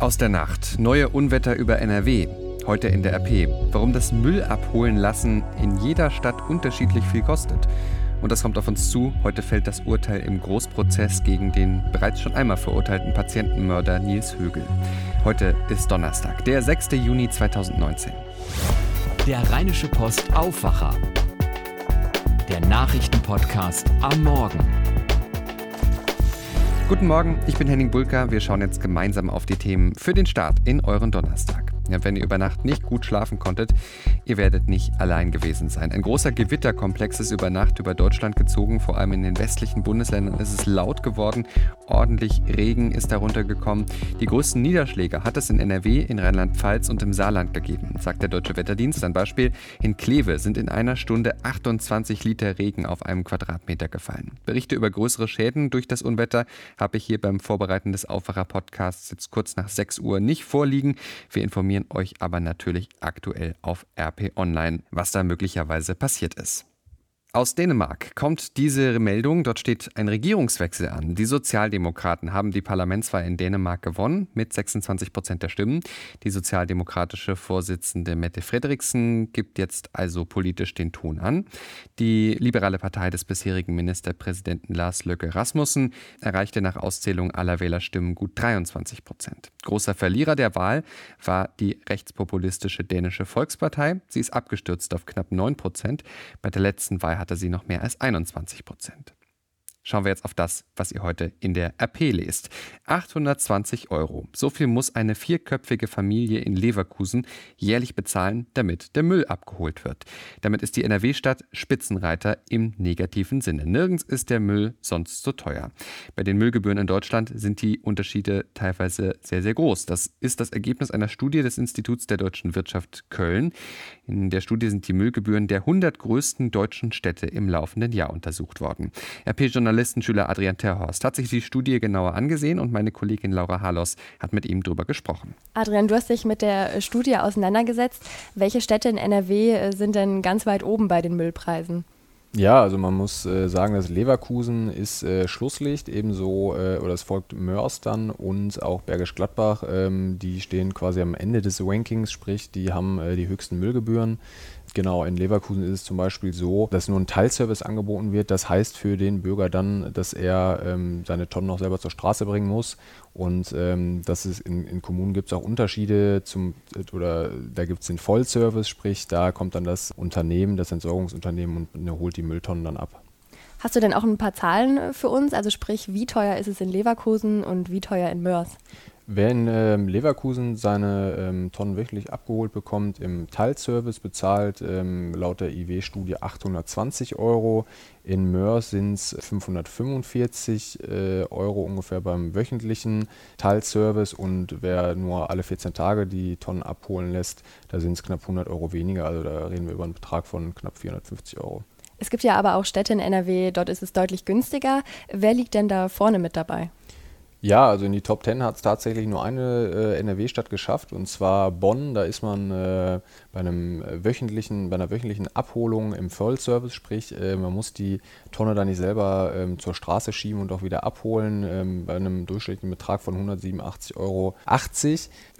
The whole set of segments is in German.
Aus der Nacht. Neue Unwetter über NRW. Heute in der RP. Warum das Müll abholen lassen in jeder Stadt unterschiedlich viel kostet. Und das kommt auf uns zu. Heute fällt das Urteil im Großprozess gegen den bereits schon einmal verurteilten Patientenmörder Nils Högel. Heute ist Donnerstag, der 6. Juni 2019. Der Rheinische Post Aufwacher. Der Nachrichtenpodcast am Morgen. Guten Morgen, ich bin Henning Bulka. Wir schauen jetzt gemeinsam auf die Themen für den Start in euren Donnerstag. Ja, wenn ihr über Nacht nicht gut schlafen konntet, ihr werdet nicht allein gewesen sein. Ein großer Gewitterkomplex ist über Nacht über Deutschland gezogen, vor allem in den westlichen Bundesländern ist es laut geworden, ordentlich Regen ist darunter gekommen. Die größten Niederschläge hat es in NRW, in Rheinland-Pfalz und im Saarland gegeben, sagt der Deutsche Wetterdienst. Ein Beispiel, in Kleve sind in einer Stunde 28 Liter Regen auf einem Quadratmeter gefallen. Berichte über größere Schäden durch das Unwetter habe ich hier beim Vorbereiten des Aufwacher-Podcasts jetzt kurz nach 6 Uhr nicht vorliegen. Wir informieren informieren euch aber natürlich aktuell auf RP Online, was da möglicherweise passiert ist. Aus Dänemark kommt diese Meldung. Dort steht ein Regierungswechsel an. Die Sozialdemokraten haben die Parlamentswahl in Dänemark gewonnen mit 26 Prozent der Stimmen. Die sozialdemokratische Vorsitzende Mette Frederiksen gibt jetzt also politisch den Ton an. Die liberale Partei des bisherigen Ministerpräsidenten Lars Löcke Rasmussen erreichte nach Auszählung aller Wählerstimmen gut 23 Prozent. Großer Verlierer der Wahl war die rechtspopulistische dänische Volkspartei. Sie ist abgestürzt auf knapp 9 Prozent. Bei der letzten Wahl hatte sie noch mehr als 21 Prozent. Schauen wir jetzt auf das, was ihr heute in der RP lest. 820 Euro. So viel muss eine vierköpfige Familie in Leverkusen jährlich bezahlen, damit der Müll abgeholt wird. Damit ist die NRW-Stadt Spitzenreiter im negativen Sinne. Nirgends ist der Müll sonst so teuer. Bei den Müllgebühren in Deutschland sind die Unterschiede teilweise sehr, sehr groß. Das ist das Ergebnis einer Studie des Instituts der deutschen Wirtschaft Köln. In der Studie sind die Müllgebühren der 100 größten deutschen Städte im laufenden Jahr untersucht worden. RP-Journalist Journalistenschüler Adrian Terhorst hat sich die Studie genauer angesehen und meine Kollegin Laura Halos hat mit ihm darüber gesprochen. Adrian, du hast dich mit der Studie auseinandergesetzt. Welche Städte in NRW äh, sind denn ganz weit oben bei den Müllpreisen? Ja, also man muss äh, sagen, dass Leverkusen ist äh, Schlusslicht, ebenso, äh, oder es folgt Mörs dann und auch Bergisch Gladbach. Ähm, die stehen quasi am Ende des Rankings, sprich, die haben äh, die höchsten Müllgebühren. Genau, in Leverkusen ist es zum Beispiel so, dass nur ein Teilservice angeboten wird. Das heißt für den Bürger dann, dass er ähm, seine Tonnen noch selber zur Straße bringen muss. Und ähm, das ist in, in Kommunen gibt es auch Unterschiede zum oder da gibt es den Vollservice, sprich da kommt dann das Unternehmen, das Entsorgungsunternehmen und holt die Mülltonnen dann ab. Hast du denn auch ein paar Zahlen für uns? Also sprich, wie teuer ist es in Leverkusen und wie teuer in Mörs? Wer in ähm, Leverkusen seine ähm, Tonnen wöchentlich abgeholt bekommt, im Teilservice bezahlt ähm, laut der IW-Studie 820 Euro. In Mörs sind es 545 äh, Euro ungefähr beim wöchentlichen Teilservice. Und wer nur alle 14 Tage die Tonnen abholen lässt, da sind es knapp 100 Euro weniger. Also da reden wir über einen Betrag von knapp 450 Euro. Es gibt ja aber auch Städte in NRW, dort ist es deutlich günstiger. Wer liegt denn da vorne mit dabei? Ja, also in die Top 10 hat es tatsächlich nur eine äh, NRW-Stadt geschafft und zwar Bonn. Da ist man äh, bei einem wöchentlichen, bei einer wöchentlichen Abholung im Vollservice, sprich äh, man muss die Tonne da nicht selber ähm, zur Straße schieben und auch wieder abholen, ähm, bei einem durchschnittlichen Betrag von 187,80 Euro.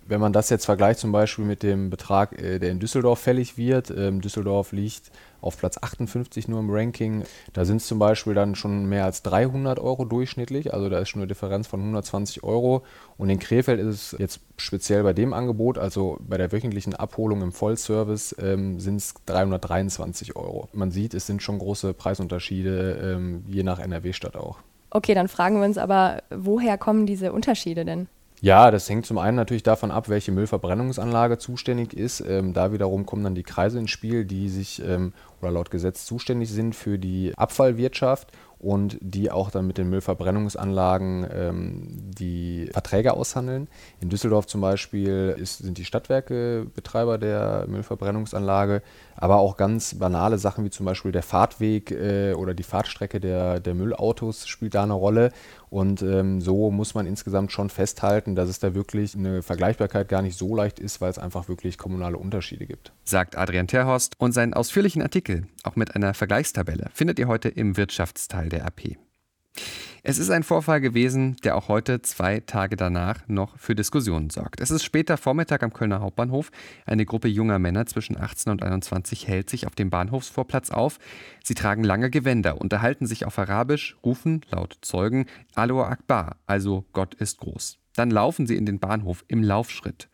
Wenn man das jetzt vergleicht zum Beispiel mit dem Betrag, äh, der in Düsseldorf fällig wird, ähm, Düsseldorf liegt auf Platz 58 nur im Ranking. Da sind es zum Beispiel dann schon mehr als 300 Euro durchschnittlich, also da ist schon eine Differenz von 120 Euro. Und in Krefeld ist es jetzt speziell bei dem Angebot, also bei der wöchentlichen Abholung im Vollservice, ähm, sind es 323 Euro. Man sieht, es sind schon große Preisunterschiede, ähm, je nach NRW-Stadt auch. Okay, dann fragen wir uns aber, woher kommen diese Unterschiede denn? Ja, das hängt zum einen natürlich davon ab, welche Müllverbrennungsanlage zuständig ist. Ähm, da wiederum kommen dann die Kreise ins Spiel, die sich ähm, oder laut Gesetz zuständig sind für die Abfallwirtschaft und die auch dann mit den Müllverbrennungsanlagen ähm, die Verträge aushandeln. In Düsseldorf zum Beispiel ist, sind die Stadtwerke Betreiber der Müllverbrennungsanlage, aber auch ganz banale Sachen wie zum Beispiel der Fahrtweg äh, oder die Fahrtstrecke der, der Müllautos spielt da eine Rolle. Und ähm, so muss man insgesamt schon festhalten, dass es da wirklich eine Vergleichbarkeit gar nicht so leicht ist, weil es einfach wirklich kommunale Unterschiede gibt. Sagt Adrian Terhorst und seinen ausführlichen Artikel, auch mit einer Vergleichstabelle, findet ihr heute im Wirtschaftsteil der AP. Es ist ein Vorfall gewesen, der auch heute, zwei Tage danach, noch für Diskussionen sorgt. Es ist später Vormittag am Kölner Hauptbahnhof. Eine Gruppe junger Männer zwischen 18 und 21 hält sich auf dem Bahnhofsvorplatz auf. Sie tragen lange Gewänder, unterhalten sich auf Arabisch, rufen laut Zeugen Aloha Akbar, also Gott ist groß. Dann laufen sie in den Bahnhof im Laufschritt.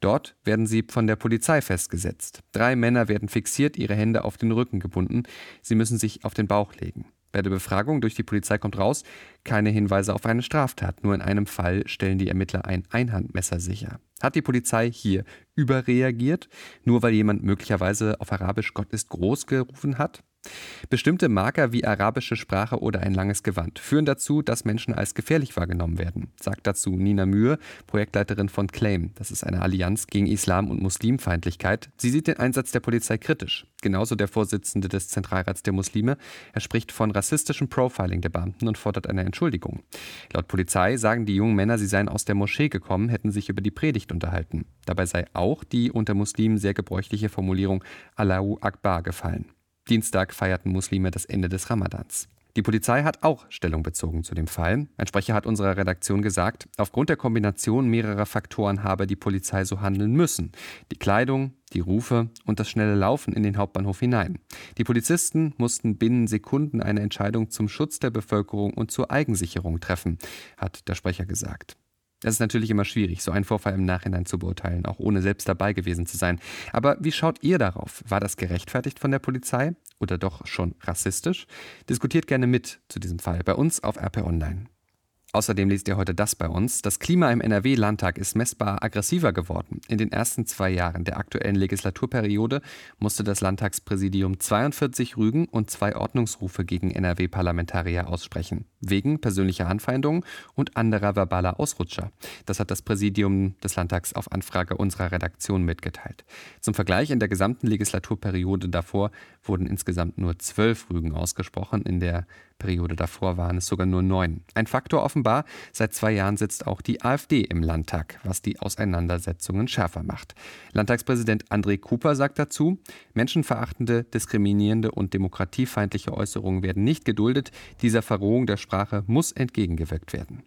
Dort werden sie von der Polizei festgesetzt. Drei Männer werden fixiert, ihre Hände auf den Rücken gebunden. Sie müssen sich auf den Bauch legen. Bei der Befragung durch die Polizei kommt raus, keine Hinweise auf eine Straftat. Nur in einem Fall stellen die Ermittler ein Einhandmesser sicher. Hat die Polizei hier überreagiert, nur weil jemand möglicherweise auf Arabisch Gott ist groß gerufen hat? Bestimmte Marker wie arabische Sprache oder ein langes Gewand führen dazu, dass Menschen als gefährlich wahrgenommen werden, sagt dazu Nina Mühe, Projektleiterin von Claim. Das ist eine Allianz gegen Islam- und Muslimfeindlichkeit. Sie sieht den Einsatz der Polizei kritisch. Genauso der Vorsitzende des Zentralrats der Muslime. Er spricht von rassistischem Profiling der Beamten und fordert eine Entschuldigung. Laut Polizei sagen die jungen Männer, sie seien aus der Moschee gekommen, hätten sich über die Predigt unterhalten. Dabei sei auch die unter Muslimen sehr gebräuchliche Formulierung Allahu Akbar gefallen. Dienstag feierten Muslime das Ende des Ramadans. Die Polizei hat auch Stellung bezogen zu dem Fall. Ein Sprecher hat unserer Redaktion gesagt, aufgrund der Kombination mehrerer Faktoren habe die Polizei so handeln müssen. Die Kleidung, die Rufe und das schnelle Laufen in den Hauptbahnhof hinein. Die Polizisten mussten binnen Sekunden eine Entscheidung zum Schutz der Bevölkerung und zur Eigensicherung treffen, hat der Sprecher gesagt. Es ist natürlich immer schwierig, so einen Vorfall im Nachhinein zu beurteilen, auch ohne selbst dabei gewesen zu sein. Aber wie schaut ihr darauf? War das gerechtfertigt von der Polizei oder doch schon rassistisch? Diskutiert gerne mit zu diesem Fall bei uns auf RP Online. Außerdem lest ihr heute das bei uns. Das Klima im NRW-Landtag ist messbar aggressiver geworden. In den ersten zwei Jahren der aktuellen Legislaturperiode musste das Landtagspräsidium 42 Rügen und zwei Ordnungsrufe gegen NRW-Parlamentarier aussprechen. Wegen persönlicher Anfeindungen und anderer verbaler Ausrutscher. Das hat das Präsidium des Landtags auf Anfrage unserer Redaktion mitgeteilt. Zum Vergleich, in der gesamten Legislaturperiode davor wurden insgesamt nur zwölf Rügen ausgesprochen. In der Periode davor waren es sogar nur neun. Ein Faktor offenbar, seit zwei Jahren sitzt auch die AfD im Landtag, was die Auseinandersetzungen schärfer macht. Landtagspräsident André Cooper sagt dazu, menschenverachtende, diskriminierende und demokratiefeindliche Äußerungen werden nicht geduldet, dieser Verrohung der Sprache muss entgegengewirkt werden.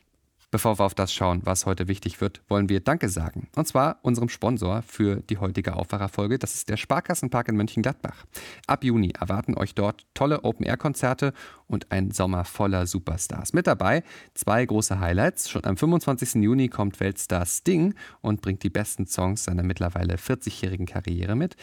Bevor wir auf das schauen, was heute wichtig wird, wollen wir Danke sagen. Und zwar unserem Sponsor für die heutige Aufwacherfolge. Das ist der Sparkassenpark in Mönchengladbach. Ab Juni erwarten euch dort tolle Open-Air-Konzerte und ein Sommer voller Superstars. Mit dabei zwei große Highlights. Schon am 25. Juni kommt Weltstar Sting und bringt die besten Songs seiner mittlerweile 40-jährigen Karriere mit.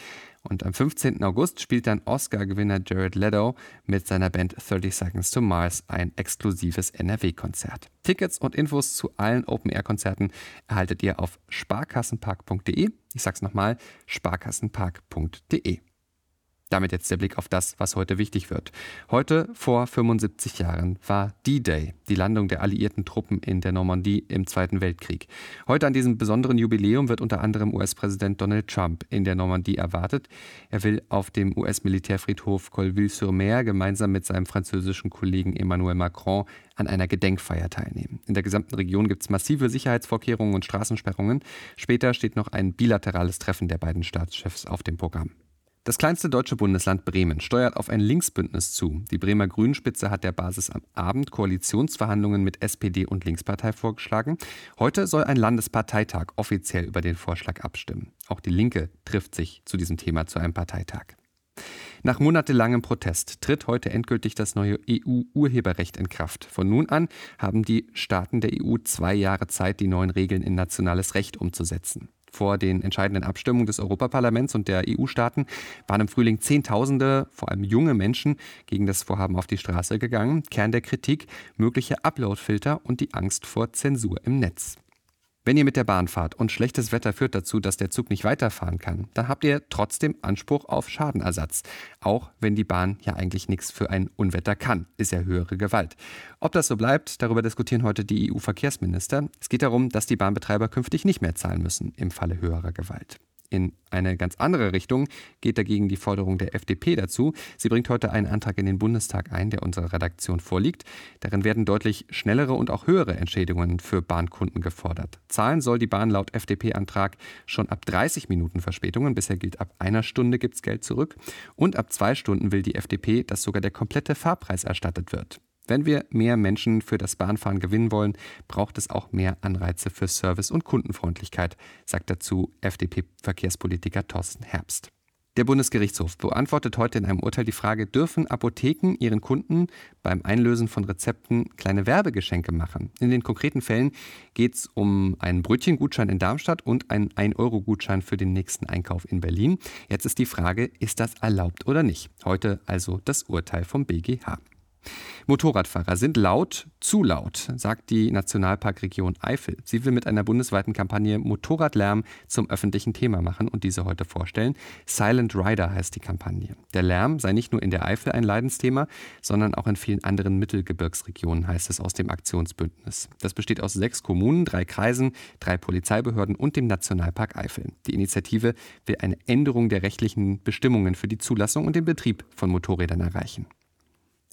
Und am 15. August spielt dann Oscar-Gewinner Jared Leto mit seiner Band 30 Seconds to Mars ein exklusives NRW-Konzert. Tickets und Infos zu allen Open-Air-Konzerten erhaltet ihr auf sparkassenpark.de. Ich sag's nochmal, sparkassenpark.de. Damit jetzt der Blick auf das, was heute wichtig wird. Heute vor 75 Jahren war D-Day, die Landung der alliierten Truppen in der Normandie im Zweiten Weltkrieg. Heute an diesem besonderen Jubiläum wird unter anderem US-Präsident Donald Trump in der Normandie erwartet. Er will auf dem US-Militärfriedhof Colville-sur-Mer gemeinsam mit seinem französischen Kollegen Emmanuel Macron an einer Gedenkfeier teilnehmen. In der gesamten Region gibt es massive Sicherheitsvorkehrungen und Straßensperrungen. Später steht noch ein bilaterales Treffen der beiden Staatschefs auf dem Programm. Das kleinste deutsche Bundesland Bremen steuert auf ein Linksbündnis zu. Die Bremer Grünspitze hat der Basis am Abend Koalitionsverhandlungen mit SPD und Linkspartei vorgeschlagen. Heute soll ein Landesparteitag offiziell über den Vorschlag abstimmen. Auch die Linke trifft sich zu diesem Thema zu einem Parteitag. Nach monatelangem Protest tritt heute endgültig das neue EU-Urheberrecht in Kraft. Von nun an haben die Staaten der EU zwei Jahre Zeit, die neuen Regeln in nationales Recht umzusetzen. Vor den entscheidenden Abstimmungen des Europaparlaments und der EU-Staaten waren im Frühling Zehntausende, vor allem junge Menschen, gegen das Vorhaben auf die Straße gegangen. Kern der Kritik mögliche Uploadfilter und die Angst vor Zensur im Netz. Wenn ihr mit der Bahn fahrt und schlechtes Wetter führt dazu, dass der Zug nicht weiterfahren kann, dann habt ihr trotzdem Anspruch auf Schadenersatz. Auch wenn die Bahn ja eigentlich nichts für ein Unwetter kann, ist ja höhere Gewalt. Ob das so bleibt, darüber diskutieren heute die EU-Verkehrsminister. Es geht darum, dass die Bahnbetreiber künftig nicht mehr zahlen müssen im Falle höherer Gewalt. In eine ganz andere Richtung geht dagegen die Forderung der FDP dazu. Sie bringt heute einen Antrag in den Bundestag ein, der unserer Redaktion vorliegt. Darin werden deutlich schnellere und auch höhere Entschädigungen für Bahnkunden gefordert. Zahlen soll die Bahn laut FDP-Antrag schon ab 30 Minuten Verspätungen. Bisher gilt, ab einer Stunde gibt's Geld zurück. Und ab zwei Stunden will die FDP, dass sogar der komplette Fahrpreis erstattet wird. Wenn wir mehr Menschen für das Bahnfahren gewinnen wollen, braucht es auch mehr Anreize für Service und Kundenfreundlichkeit, sagt dazu FDP-Verkehrspolitiker Thorsten Herbst. Der Bundesgerichtshof beantwortet heute in einem Urteil die Frage, dürfen Apotheken ihren Kunden beim Einlösen von Rezepten kleine Werbegeschenke machen? In den konkreten Fällen geht es um einen Brötchengutschein in Darmstadt und einen 1-Euro-Gutschein für den nächsten Einkauf in Berlin. Jetzt ist die Frage, ist das erlaubt oder nicht? Heute also das Urteil vom BGH. Motorradfahrer sind laut, zu laut, sagt die Nationalparkregion Eifel. Sie will mit einer bundesweiten Kampagne Motorradlärm zum öffentlichen Thema machen und diese heute vorstellen. Silent Rider heißt die Kampagne. Der Lärm sei nicht nur in der Eifel ein Leidensthema, sondern auch in vielen anderen Mittelgebirgsregionen, heißt es aus dem Aktionsbündnis. Das besteht aus sechs Kommunen, drei Kreisen, drei Polizeibehörden und dem Nationalpark Eifel. Die Initiative will eine Änderung der rechtlichen Bestimmungen für die Zulassung und den Betrieb von Motorrädern erreichen.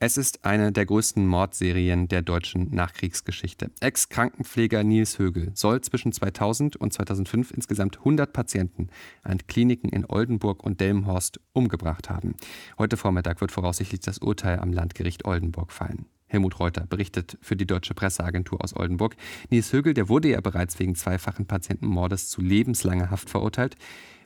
Es ist eine der größten Mordserien der deutschen Nachkriegsgeschichte. Ex-Krankenpfleger Nils Högel soll zwischen 2000 und 2005 insgesamt 100 Patienten an Kliniken in Oldenburg und Delmenhorst umgebracht haben. Heute Vormittag wird voraussichtlich das Urteil am Landgericht Oldenburg fallen. Helmut Reuter berichtet für die Deutsche Presseagentur aus Oldenburg. Nils Högel, der wurde ja bereits wegen zweifachen Patientenmordes zu lebenslanger Haft verurteilt.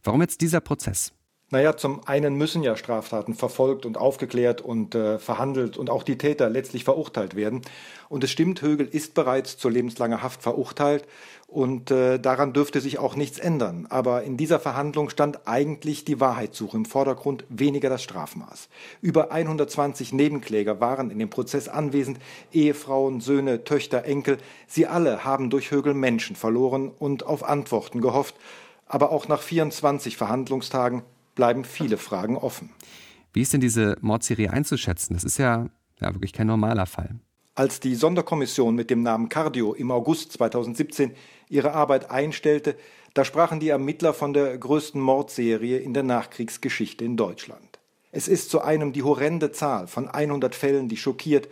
Warum jetzt dieser Prozess? Naja, zum einen müssen ja Straftaten verfolgt und aufgeklärt und äh, verhandelt und auch die Täter letztlich verurteilt werden. Und es stimmt, Högel ist bereits zur lebenslanger Haft verurteilt und äh, daran dürfte sich auch nichts ändern. Aber in dieser Verhandlung stand eigentlich die Wahrheitssuche im Vordergrund, weniger das Strafmaß. Über 120 Nebenkläger waren in dem Prozess anwesend, Ehefrauen, Söhne, Töchter, Enkel. Sie alle haben durch Högel Menschen verloren und auf Antworten gehofft. Aber auch nach 24 Verhandlungstagen bleiben viele Fragen offen. Wie ist denn diese Mordserie einzuschätzen? Das ist ja, ja wirklich kein normaler Fall. Als die Sonderkommission mit dem Namen Cardio im August 2017 ihre Arbeit einstellte, da sprachen die Ermittler von der größten Mordserie in der Nachkriegsgeschichte in Deutschland. Es ist zu einem die horrende Zahl von 100 Fällen, die schockiert.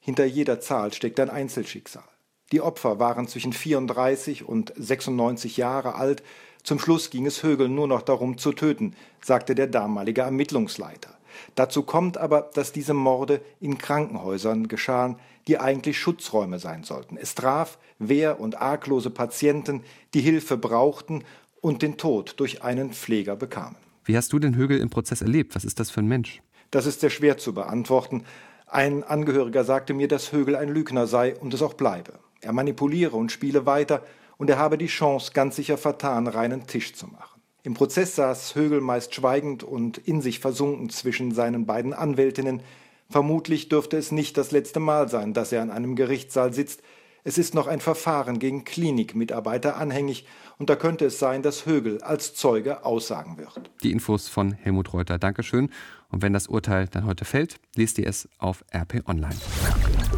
Hinter jeder Zahl steckt ein Einzelschicksal. Die Opfer waren zwischen 34 und 96 Jahre alt, zum Schluss ging es Högel nur noch darum zu töten, sagte der damalige Ermittlungsleiter. Dazu kommt aber, dass diese Morde in Krankenhäusern geschahen, die eigentlich Schutzräume sein sollten. Es traf wehr- und arglose Patienten, die Hilfe brauchten und den Tod durch einen Pfleger bekamen. Wie hast du den Högel im Prozess erlebt? Was ist das für ein Mensch? Das ist sehr schwer zu beantworten. Ein Angehöriger sagte mir, dass Högel ein Lügner sei und es auch bleibe. Er manipuliere und spiele weiter und er habe die Chance ganz sicher vertan, reinen Tisch zu machen. Im Prozess saß Högel meist schweigend und in sich versunken zwischen seinen beiden Anwältinnen. Vermutlich dürfte es nicht das letzte Mal sein, dass er an einem Gerichtssaal sitzt. Es ist noch ein Verfahren gegen Klinikmitarbeiter anhängig und da könnte es sein, dass Högel als Zeuge aussagen wird. Die Infos von Helmut Reuter. Dankeschön. Und wenn das Urteil dann heute fällt, lest ihr es auf RP Online.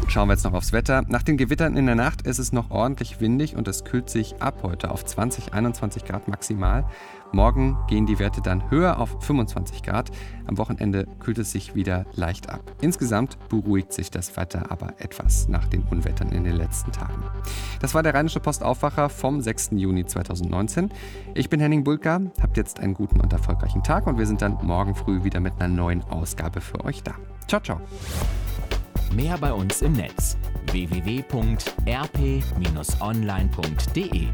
Schauen wir jetzt noch aufs Wetter. Nach den Gewittern in der Nacht ist es noch ordentlich windig und es kühlt sich ab heute auf 20, 21 Grad maximal. Morgen gehen die Werte dann höher auf 25 Grad. Am Wochenende kühlt es sich wieder leicht ab. Insgesamt beruhigt sich das Wetter aber etwas nach den Unwettern in den letzten Tagen. Das war der Rheinische Postaufwacher vom 6. Juni 2019. Ich bin Henning Bulka, habt jetzt einen guten und erfolgreichen Tag und wir sind dann morgen früh wieder mit einer neuen Ausgabe für euch da. Ciao, ciao. Mehr bei uns im Netz www.rp-online.de